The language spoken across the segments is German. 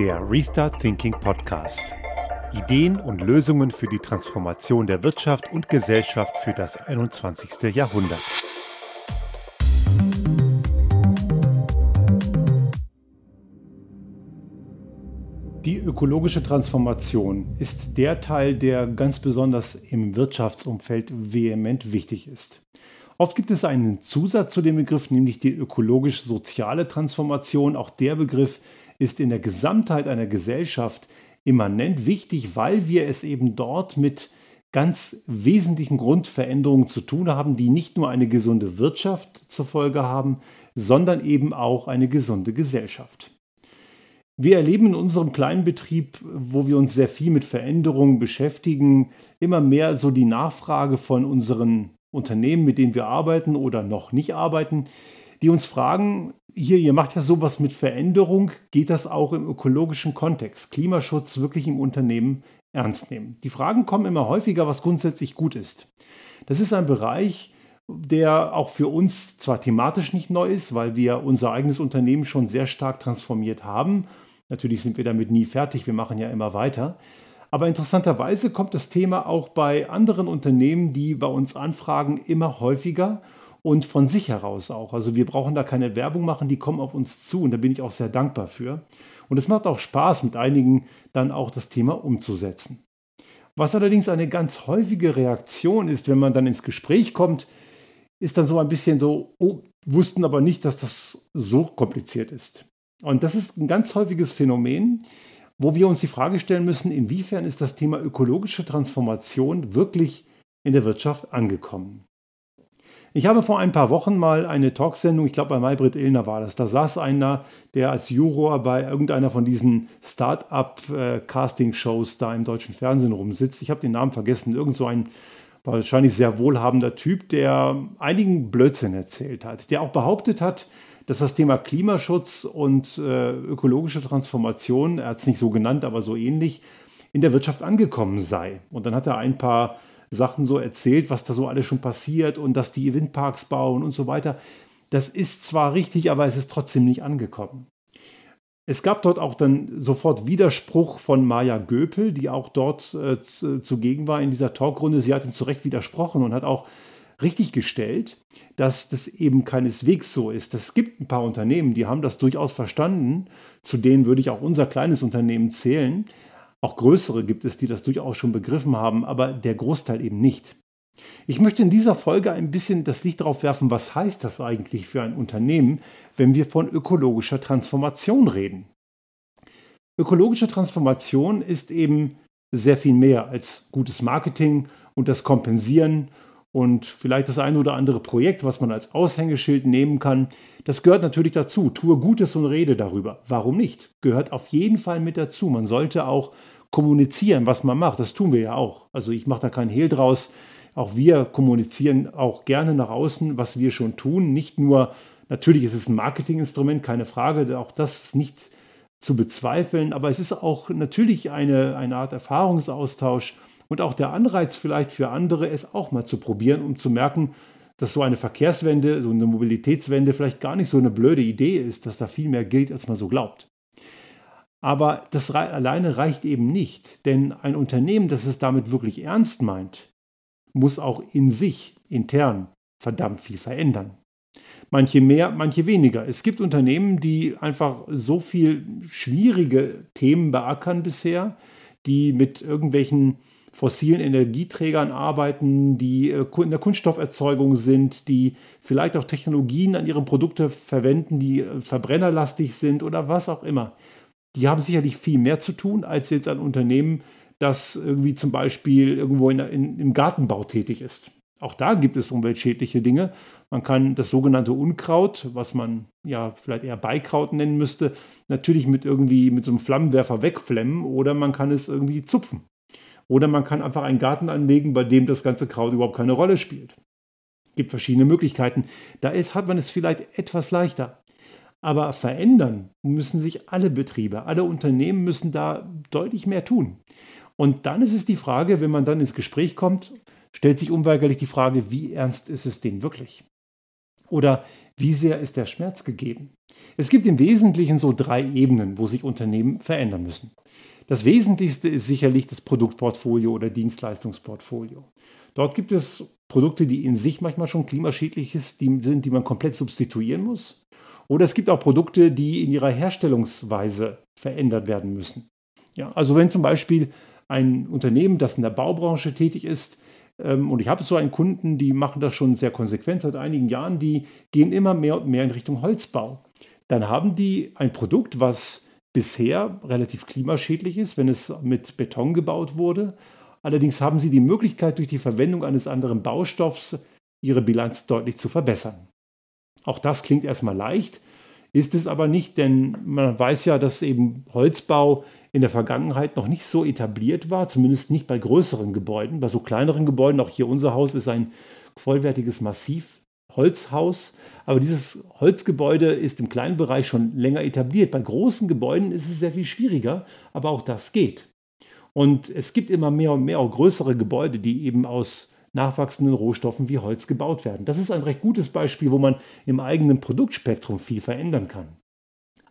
Der Restart Thinking Podcast. Ideen und Lösungen für die Transformation der Wirtschaft und Gesellschaft für das 21. Jahrhundert. Die ökologische Transformation ist der Teil, der ganz besonders im Wirtschaftsumfeld vehement wichtig ist. Oft gibt es einen Zusatz zu dem Begriff, nämlich die ökologisch-soziale Transformation. Auch der Begriff ist in der Gesamtheit einer Gesellschaft immanent wichtig, weil wir es eben dort mit ganz wesentlichen Grundveränderungen zu tun haben, die nicht nur eine gesunde Wirtschaft zur Folge haben, sondern eben auch eine gesunde Gesellschaft. Wir erleben in unserem kleinen Betrieb, wo wir uns sehr viel mit Veränderungen beschäftigen, immer mehr so die Nachfrage von unseren Unternehmen, mit denen wir arbeiten oder noch nicht arbeiten, die uns fragen, hier, ihr macht ja sowas mit Veränderung, geht das auch im ökologischen Kontext? Klimaschutz wirklich im Unternehmen ernst nehmen? Die Fragen kommen immer häufiger, was grundsätzlich gut ist. Das ist ein Bereich, der auch für uns zwar thematisch nicht neu ist, weil wir unser eigenes Unternehmen schon sehr stark transformiert haben. Natürlich sind wir damit nie fertig, wir machen ja immer weiter. Aber interessanterweise kommt das Thema auch bei anderen Unternehmen, die bei uns anfragen, immer häufiger und von sich heraus auch. Also wir brauchen da keine Werbung machen, die kommen auf uns zu und da bin ich auch sehr dankbar für. Und es macht auch Spaß, mit einigen dann auch das Thema umzusetzen. Was allerdings eine ganz häufige Reaktion ist, wenn man dann ins Gespräch kommt, ist dann so ein bisschen so, oh, wussten aber nicht, dass das so kompliziert ist. Und das ist ein ganz häufiges Phänomen, wo wir uns die Frage stellen müssen, inwiefern ist das Thema ökologische Transformation wirklich in der Wirtschaft angekommen. Ich habe vor ein paar Wochen mal eine Talksendung, ich glaube bei Maybrit Illner war das, da saß einer, der als Juror bei irgendeiner von diesen Start-up-Casting-Shows da im deutschen Fernsehen rumsitzt. Ich habe den Namen vergessen, irgend so ein wahrscheinlich sehr wohlhabender Typ, der einigen Blödsinn erzählt hat, der auch behauptet hat, dass das Thema Klimaschutz und äh, ökologische Transformation, er hat es nicht so genannt, aber so ähnlich, in der Wirtschaft angekommen sei. Und dann hat er ein paar Sachen so erzählt, was da so alles schon passiert und dass die Windparks bauen und so weiter. Das ist zwar richtig, aber es ist trotzdem nicht angekommen. Es gab dort auch dann sofort Widerspruch von Maja Göpel, die auch dort äh, zugegen war in dieser Talkrunde. Sie hat ihm zu Recht widersprochen und hat auch richtig gestellt, dass das eben keineswegs so ist. Es gibt ein paar Unternehmen, die haben das durchaus verstanden. Zu denen würde ich auch unser kleines Unternehmen zählen. Auch größere gibt es, die das durchaus schon begriffen haben, aber der Großteil eben nicht. Ich möchte in dieser Folge ein bisschen das Licht darauf werfen, was heißt das eigentlich für ein Unternehmen, wenn wir von ökologischer Transformation reden. Ökologische Transformation ist eben sehr viel mehr als gutes Marketing und das Kompensieren und vielleicht das eine oder andere Projekt, was man als Aushängeschild nehmen kann. Das gehört natürlich dazu. Tue Gutes und rede darüber. Warum nicht? Gehört auf jeden Fall mit dazu. Man sollte auch kommunizieren, was man macht. Das tun wir ja auch. Also ich mache da keinen Hehl draus. Auch wir kommunizieren auch gerne nach außen, was wir schon tun. Nicht nur, natürlich ist es ein Marketinginstrument, keine Frage. Auch das ist nicht zu bezweifeln. Aber es ist auch natürlich eine, eine Art Erfahrungsaustausch und auch der Anreiz vielleicht für andere, es auch mal zu probieren, um zu merken, dass so eine Verkehrswende, so eine Mobilitätswende vielleicht gar nicht so eine blöde Idee ist, dass da viel mehr gilt, als man so glaubt. Aber das alleine reicht eben nicht, denn ein Unternehmen, das es damit wirklich ernst meint, muss auch in sich intern verdammt viel verändern. Manche mehr, manche weniger. Es gibt Unternehmen, die einfach so viel schwierige Themen beackern bisher, die mit irgendwelchen fossilen Energieträgern arbeiten, die äh, in der Kunststofferzeugung sind, die vielleicht auch Technologien an ihren Produkte verwenden, die äh, verbrennerlastig sind oder was auch immer. Die haben sicherlich viel mehr zu tun als jetzt ein Unternehmen, das irgendwie zum Beispiel irgendwo in, in, im Gartenbau tätig ist. Auch da gibt es umweltschädliche Dinge. Man kann das sogenannte Unkraut, was man ja vielleicht eher Beikraut nennen müsste, natürlich mit irgendwie mit so einem Flammenwerfer wegflemmen oder man kann es irgendwie zupfen. Oder man kann einfach einen Garten anlegen, bei dem das ganze Kraut überhaupt keine Rolle spielt. Es gibt verschiedene Möglichkeiten. Da ist, hat man es vielleicht etwas leichter. Aber verändern müssen sich alle Betriebe, alle Unternehmen müssen da deutlich mehr tun. Und dann ist es die Frage, wenn man dann ins Gespräch kommt, stellt sich unweigerlich die Frage, wie ernst ist es denn wirklich? Oder wie sehr ist der Schmerz gegeben? Es gibt im Wesentlichen so drei Ebenen, wo sich Unternehmen verändern müssen. Das Wesentlichste ist sicherlich das Produktportfolio oder Dienstleistungsportfolio. Dort gibt es Produkte, die in sich manchmal schon klimaschädlich sind, die man komplett substituieren muss. Oder es gibt auch Produkte, die in ihrer Herstellungsweise verändert werden müssen. Ja, also wenn zum Beispiel ein Unternehmen, das in der Baubranche tätig ist, und ich habe so einen Kunden, die machen das schon sehr konsequent seit einigen Jahren, die gehen immer mehr und mehr in Richtung Holzbau. Dann haben die ein Produkt, was bisher relativ klimaschädlich ist, wenn es mit Beton gebaut wurde. Allerdings haben sie die Möglichkeit, durch die Verwendung eines anderen Baustoffs ihre Bilanz deutlich zu verbessern. Auch das klingt erstmal leicht, ist es aber nicht, denn man weiß ja, dass eben Holzbau in der Vergangenheit noch nicht so etabliert war, zumindest nicht bei größeren Gebäuden. Bei so kleineren Gebäuden, auch hier unser Haus ist ein vollwertiges Massivholzhaus, aber dieses Holzgebäude ist im kleinen Bereich schon länger etabliert. Bei großen Gebäuden ist es sehr viel schwieriger, aber auch das geht. Und es gibt immer mehr und mehr auch größere Gebäude, die eben aus nachwachsenden Rohstoffen wie Holz gebaut werden. Das ist ein recht gutes Beispiel, wo man im eigenen Produktspektrum viel verändern kann.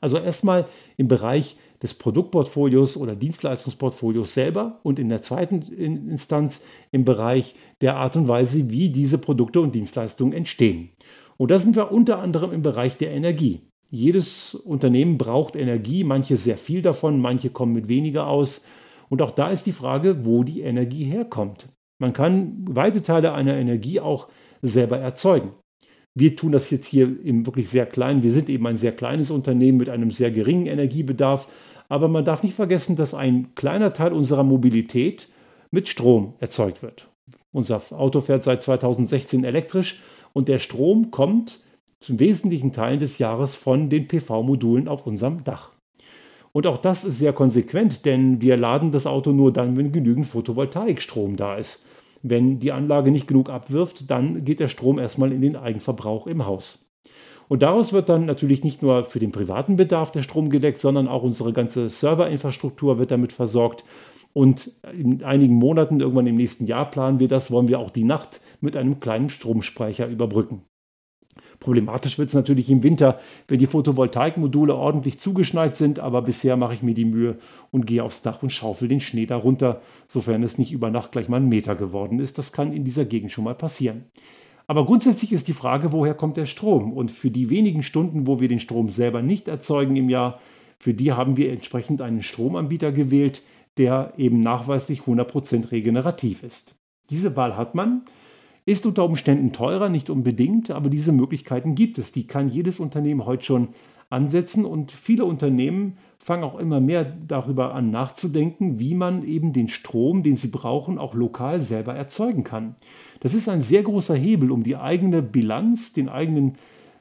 Also erstmal im Bereich des Produktportfolios oder Dienstleistungsportfolios selber und in der zweiten Instanz im Bereich der Art und Weise, wie diese Produkte und Dienstleistungen entstehen. Und da sind wir unter anderem im Bereich der Energie. Jedes Unternehmen braucht Energie, manche sehr viel davon, manche kommen mit weniger aus. Und auch da ist die Frage, wo die Energie herkommt. Man kann weite Teile einer Energie auch selber erzeugen. Wir tun das jetzt hier im wirklich sehr kleinen. Wir sind eben ein sehr kleines Unternehmen mit einem sehr geringen Energiebedarf. Aber man darf nicht vergessen, dass ein kleiner Teil unserer Mobilität mit Strom erzeugt wird. Unser Auto fährt seit 2016 elektrisch und der Strom kommt zum wesentlichen Teil des Jahres von den PV-Modulen auf unserem Dach. Und auch das ist sehr konsequent, denn wir laden das Auto nur dann, wenn genügend Photovoltaikstrom da ist. Wenn die Anlage nicht genug abwirft, dann geht der Strom erstmal in den Eigenverbrauch im Haus. Und daraus wird dann natürlich nicht nur für den privaten Bedarf der Strom gedeckt, sondern auch unsere ganze Serverinfrastruktur wird damit versorgt. Und in einigen Monaten, irgendwann im nächsten Jahr planen wir das, wollen wir auch die Nacht mit einem kleinen Stromspeicher überbrücken. Problematisch wird es natürlich im Winter, wenn die Photovoltaikmodule ordentlich zugeschneit sind, aber bisher mache ich mir die Mühe und gehe aufs Dach und schaufel den Schnee darunter, sofern es nicht über Nacht gleich mal ein Meter geworden ist. Das kann in dieser Gegend schon mal passieren. Aber grundsätzlich ist die Frage, woher kommt der Strom? Und für die wenigen Stunden, wo wir den Strom selber nicht erzeugen im Jahr, für die haben wir entsprechend einen Stromanbieter gewählt, der eben nachweislich 100% regenerativ ist. Diese Wahl hat man, ist unter Umständen teurer, nicht unbedingt, aber diese Möglichkeiten gibt es. Die kann jedes Unternehmen heute schon ansetzen und viele Unternehmen fangen auch immer mehr darüber an nachzudenken, wie man eben den Strom, den sie brauchen, auch lokal selber erzeugen kann. Das ist ein sehr großer Hebel, um die eigene Bilanz, den eigenen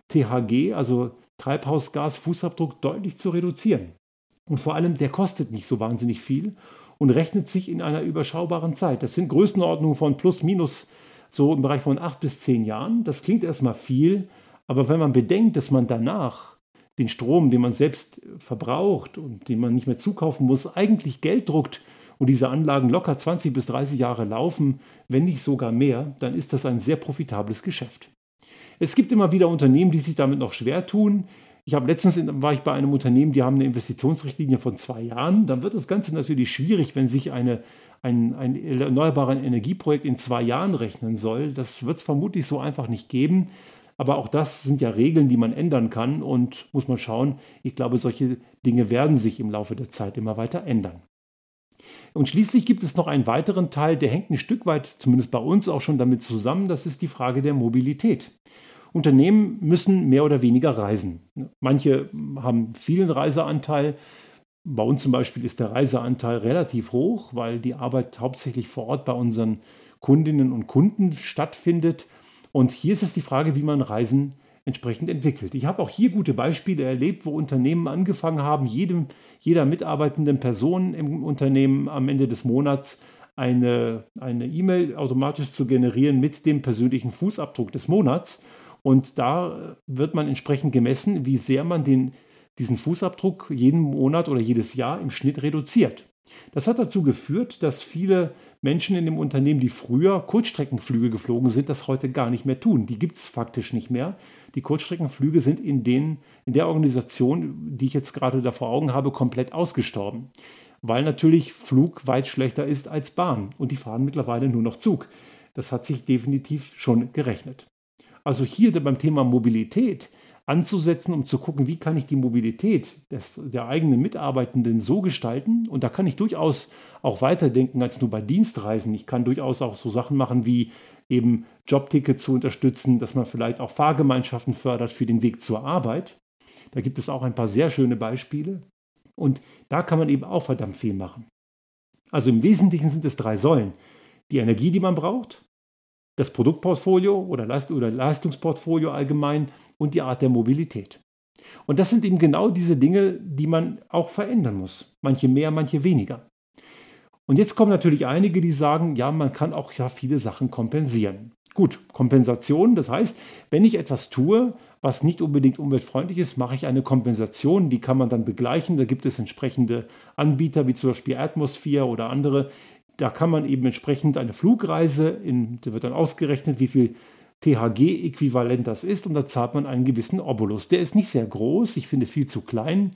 THG, also Treibhausgasfußabdruck, deutlich zu reduzieren. Und vor allem, der kostet nicht so wahnsinnig viel und rechnet sich in einer überschaubaren Zeit. Das sind Größenordnungen von plus minus so im Bereich von acht bis zehn Jahren. Das klingt erstmal viel, aber wenn man bedenkt, dass man danach den Strom, den man selbst verbraucht und den man nicht mehr zukaufen muss, eigentlich Geld druckt und diese Anlagen locker 20 bis 30 Jahre laufen, wenn nicht sogar mehr, dann ist das ein sehr profitables Geschäft. Es gibt immer wieder Unternehmen, die sich damit noch schwer tun. Ich habe letztens war ich bei einem Unternehmen, die haben eine Investitionsrichtlinie von zwei Jahren. Dann wird das Ganze natürlich schwierig, wenn sich eine, ein, ein erneuerbares Energieprojekt in zwei Jahren rechnen soll. Das wird es vermutlich so einfach nicht geben. Aber auch das sind ja Regeln, die man ändern kann und muss man schauen. Ich glaube, solche Dinge werden sich im Laufe der Zeit immer weiter ändern. Und schließlich gibt es noch einen weiteren Teil, der hängt ein Stück weit, zumindest bei uns auch schon damit zusammen, das ist die Frage der Mobilität. Unternehmen müssen mehr oder weniger reisen. Manche haben vielen Reiseanteil. Bei uns zum Beispiel ist der Reiseanteil relativ hoch, weil die Arbeit hauptsächlich vor Ort bei unseren Kundinnen und Kunden stattfindet. Und hier ist es die Frage, wie man Reisen entsprechend entwickelt. Ich habe auch hier gute Beispiele erlebt, wo Unternehmen angefangen haben, jedem, jeder mitarbeitenden Person im Unternehmen am Ende des Monats eine E-Mail automatisch zu generieren mit dem persönlichen Fußabdruck des Monats. Und da wird man entsprechend gemessen, wie sehr man den, diesen Fußabdruck jeden Monat oder jedes Jahr im Schnitt reduziert. Das hat dazu geführt, dass viele Menschen in dem Unternehmen, die früher Kurzstreckenflüge geflogen sind, das heute gar nicht mehr tun. Die gibt es faktisch nicht mehr. Die Kurzstreckenflüge sind in, den, in der Organisation, die ich jetzt gerade da vor Augen habe, komplett ausgestorben. Weil natürlich Flug weit schlechter ist als Bahn und die fahren mittlerweile nur noch Zug. Das hat sich definitiv schon gerechnet. Also hier beim Thema Mobilität anzusetzen, um zu gucken, wie kann ich die Mobilität des, der eigenen Mitarbeitenden so gestalten. Und da kann ich durchaus auch weiterdenken als nur bei Dienstreisen. Ich kann durchaus auch so Sachen machen wie eben Jobtickets zu unterstützen, dass man vielleicht auch Fahrgemeinschaften fördert für den Weg zur Arbeit. Da gibt es auch ein paar sehr schöne Beispiele. Und da kann man eben auch verdammt viel machen. Also im Wesentlichen sind es drei Säulen. Die Energie, die man braucht, das Produktportfolio oder, Leist oder Leistungsportfolio allgemein und die Art der Mobilität. Und das sind eben genau diese Dinge, die man auch verändern muss. Manche mehr, manche weniger. Und jetzt kommen natürlich einige, die sagen, ja, man kann auch ja viele Sachen kompensieren. Gut, Kompensation, das heißt, wenn ich etwas tue, was nicht unbedingt umweltfreundlich ist, mache ich eine Kompensation, die kann man dann begleichen. Da gibt es entsprechende Anbieter wie zum Beispiel Atmosphere oder andere, da kann man eben entsprechend eine Flugreise, in, da wird dann ausgerechnet, wie viel THG-Äquivalent das ist und da zahlt man einen gewissen Obolus. Der ist nicht sehr groß, ich finde viel zu klein.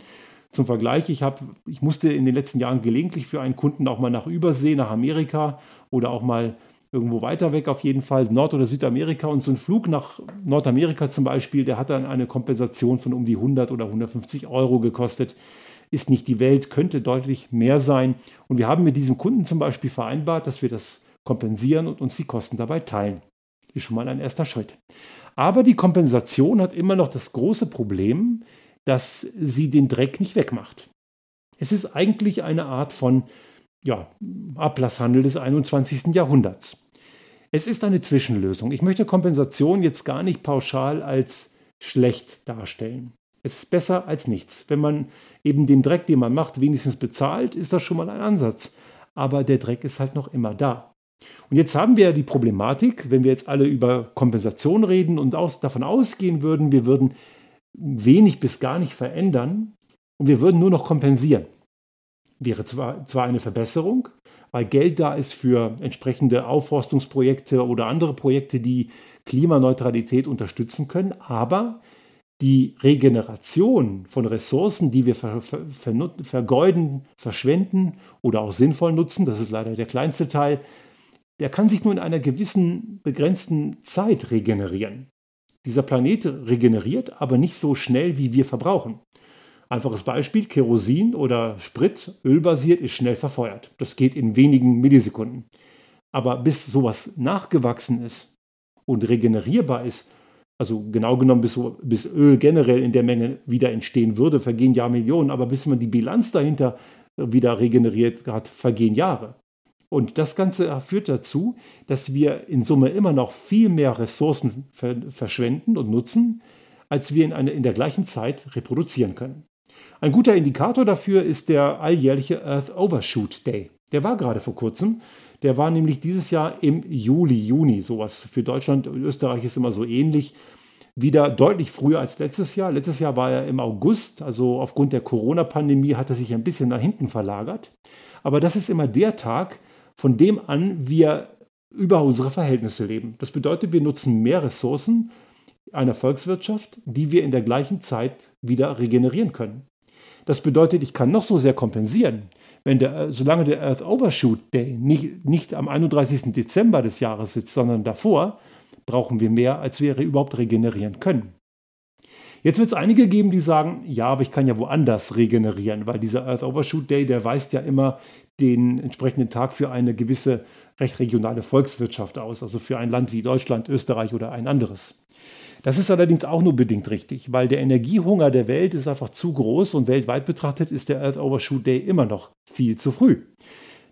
Zum Vergleich, ich, hab, ich musste in den letzten Jahren gelegentlich für einen Kunden auch mal nach Übersee, nach Amerika oder auch mal irgendwo weiter weg auf jeden Fall, Nord- oder Südamerika. Und so ein Flug nach Nordamerika zum Beispiel, der hat dann eine Kompensation von um die 100 oder 150 Euro gekostet ist nicht die Welt, könnte deutlich mehr sein. Und wir haben mit diesem Kunden zum Beispiel vereinbart, dass wir das kompensieren und uns die Kosten dabei teilen. Ist schon mal ein erster Schritt. Aber die Kompensation hat immer noch das große Problem, dass sie den Dreck nicht wegmacht. Es ist eigentlich eine Art von ja, Ablasshandel des 21. Jahrhunderts. Es ist eine Zwischenlösung. Ich möchte Kompensation jetzt gar nicht pauschal als schlecht darstellen. Es ist besser als nichts. Wenn man eben den Dreck, den man macht, wenigstens bezahlt, ist das schon mal ein Ansatz. Aber der Dreck ist halt noch immer da. Und jetzt haben wir ja die Problematik, wenn wir jetzt alle über Kompensation reden und aus, davon ausgehen würden, wir würden wenig bis gar nicht verändern und wir würden nur noch kompensieren. Wäre zwar, zwar eine Verbesserung, weil Geld da ist für entsprechende Aufforstungsprojekte oder andere Projekte, die Klimaneutralität unterstützen können, aber die Regeneration von Ressourcen, die wir ver ver vergeuden, verschwenden oder auch sinnvoll nutzen, das ist leider der kleinste Teil, der kann sich nur in einer gewissen begrenzten Zeit regenerieren. Dieser Planet regeneriert, aber nicht so schnell, wie wir verbrauchen. Einfaches Beispiel, Kerosin oder Sprit, ölbasiert, ist schnell verfeuert. Das geht in wenigen Millisekunden. Aber bis sowas nachgewachsen ist und regenerierbar ist, also genau genommen, bis, bis Öl generell in der Menge wieder entstehen würde, vergehen Jahrmillionen, aber bis man die Bilanz dahinter wieder regeneriert hat, vergehen Jahre. Und das Ganze führt dazu, dass wir in Summe immer noch viel mehr Ressourcen verschwenden und nutzen, als wir in, eine, in der gleichen Zeit reproduzieren können. Ein guter Indikator dafür ist der alljährliche Earth Overshoot Day. Der war gerade vor kurzem. Der war nämlich dieses Jahr im Juli, Juni, sowas. Für Deutschland und Österreich ist immer so ähnlich. Wieder deutlich früher als letztes Jahr. Letztes Jahr war er im August, also aufgrund der Corona-Pandemie hat er sich ein bisschen nach hinten verlagert. Aber das ist immer der Tag, von dem an wir über unsere Verhältnisse leben. Das bedeutet, wir nutzen mehr Ressourcen einer Volkswirtschaft, die wir in der gleichen Zeit wieder regenerieren können. Das bedeutet, ich kann noch so sehr kompensieren wenn der, solange der Earth Overshoot Day nicht, nicht am 31. Dezember des Jahres sitzt, sondern davor, brauchen wir mehr, als wir überhaupt regenerieren können. Jetzt wird es einige geben, die sagen, ja, aber ich kann ja woanders regenerieren, weil dieser Earth Overshoot Day, der weist ja immer den entsprechenden Tag für eine gewisse recht regionale Volkswirtschaft aus, also für ein Land wie Deutschland, Österreich oder ein anderes. Das ist allerdings auch nur bedingt richtig, weil der Energiehunger der Welt ist einfach zu groß und weltweit betrachtet ist der Earth Overshoot Day immer noch viel zu früh.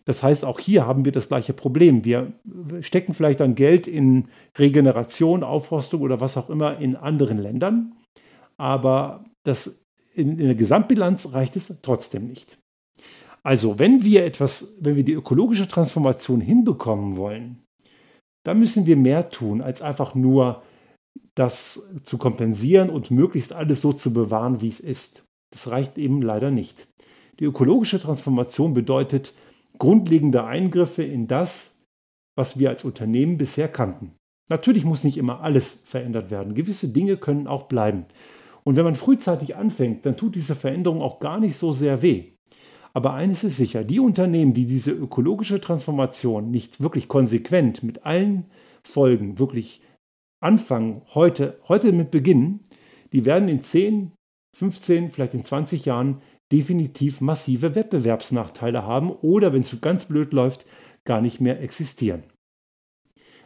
Das heißt, auch hier haben wir das gleiche Problem. Wir stecken vielleicht dann Geld in Regeneration, Aufforstung oder was auch immer in anderen Ländern, aber das in, in der Gesamtbilanz reicht es trotzdem nicht. Also, wenn wir etwas, wenn wir die ökologische Transformation hinbekommen wollen, dann müssen wir mehr tun, als einfach nur das zu kompensieren und möglichst alles so zu bewahren, wie es ist. Das reicht eben leider nicht. Die ökologische Transformation bedeutet grundlegende Eingriffe in das, was wir als Unternehmen bisher kannten. Natürlich muss nicht immer alles verändert werden. Gewisse Dinge können auch bleiben. Und wenn man frühzeitig anfängt, dann tut diese Veränderung auch gar nicht so sehr weh. Aber eines ist sicher, die Unternehmen, die diese ökologische Transformation nicht wirklich konsequent mit allen Folgen wirklich anfangen, heute, heute mit beginnen, die werden in 10, 15, vielleicht in 20 Jahren definitiv massive Wettbewerbsnachteile haben oder, wenn es ganz blöd läuft, gar nicht mehr existieren.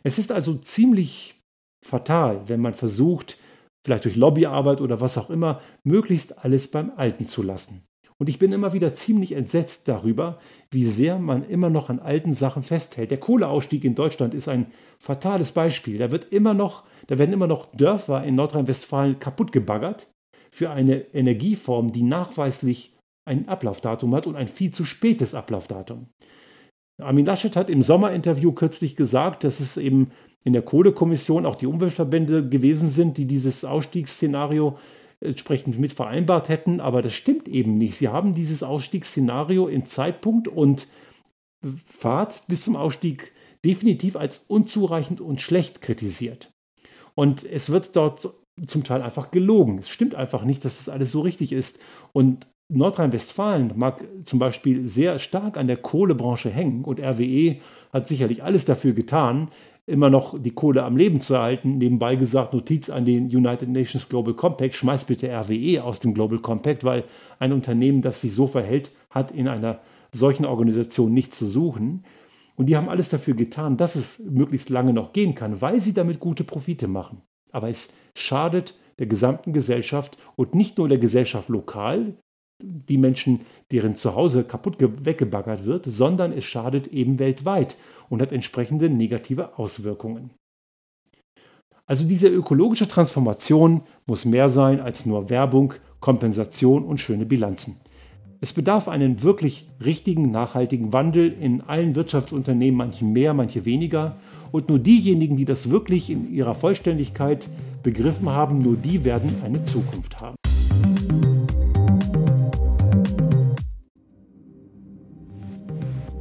Es ist also ziemlich fatal, wenn man versucht, vielleicht durch Lobbyarbeit oder was auch immer, möglichst alles beim Alten zu lassen. Und ich bin immer wieder ziemlich entsetzt darüber, wie sehr man immer noch an alten Sachen festhält. Der Kohleausstieg in Deutschland ist ein fatales Beispiel. Da wird immer noch, da werden immer noch Dörfer in Nordrhein-Westfalen kaputt gebaggert für eine Energieform, die nachweislich ein Ablaufdatum hat und ein viel zu spätes Ablaufdatum. Armin Laschet hat im Sommerinterview kürzlich gesagt, dass es eben in der Kohlekommission auch die Umweltverbände gewesen sind, die dieses Ausstiegsszenario entsprechend mit vereinbart hätten, aber das stimmt eben nicht. Sie haben dieses Ausstiegsszenario in Zeitpunkt und Fahrt bis zum Ausstieg definitiv als unzureichend und schlecht kritisiert. Und es wird dort zum Teil einfach gelogen. Es stimmt einfach nicht, dass das alles so richtig ist. Und Nordrhein-Westfalen mag zum Beispiel sehr stark an der Kohlebranche hängen und RWE hat sicherlich alles dafür getan, immer noch die Kohle am Leben zu erhalten. Nebenbei gesagt, Notiz an den United Nations Global Compact, schmeißt bitte RWE aus dem Global Compact, weil ein Unternehmen, das sich so verhält, hat in einer solchen Organisation nichts zu suchen. Und die haben alles dafür getan, dass es möglichst lange noch gehen kann, weil sie damit gute Profite machen. Aber es schadet der gesamten Gesellschaft und nicht nur der Gesellschaft lokal, die Menschen, deren Zuhause kaputt weggebaggert wird, sondern es schadet eben weltweit und hat entsprechende negative Auswirkungen. Also diese ökologische Transformation muss mehr sein als nur Werbung, Kompensation und schöne Bilanzen. Es bedarf einen wirklich richtigen, nachhaltigen Wandel in allen Wirtschaftsunternehmen, manche mehr, manche weniger. Und nur diejenigen, die das wirklich in ihrer Vollständigkeit begriffen haben, nur die werden eine Zukunft haben.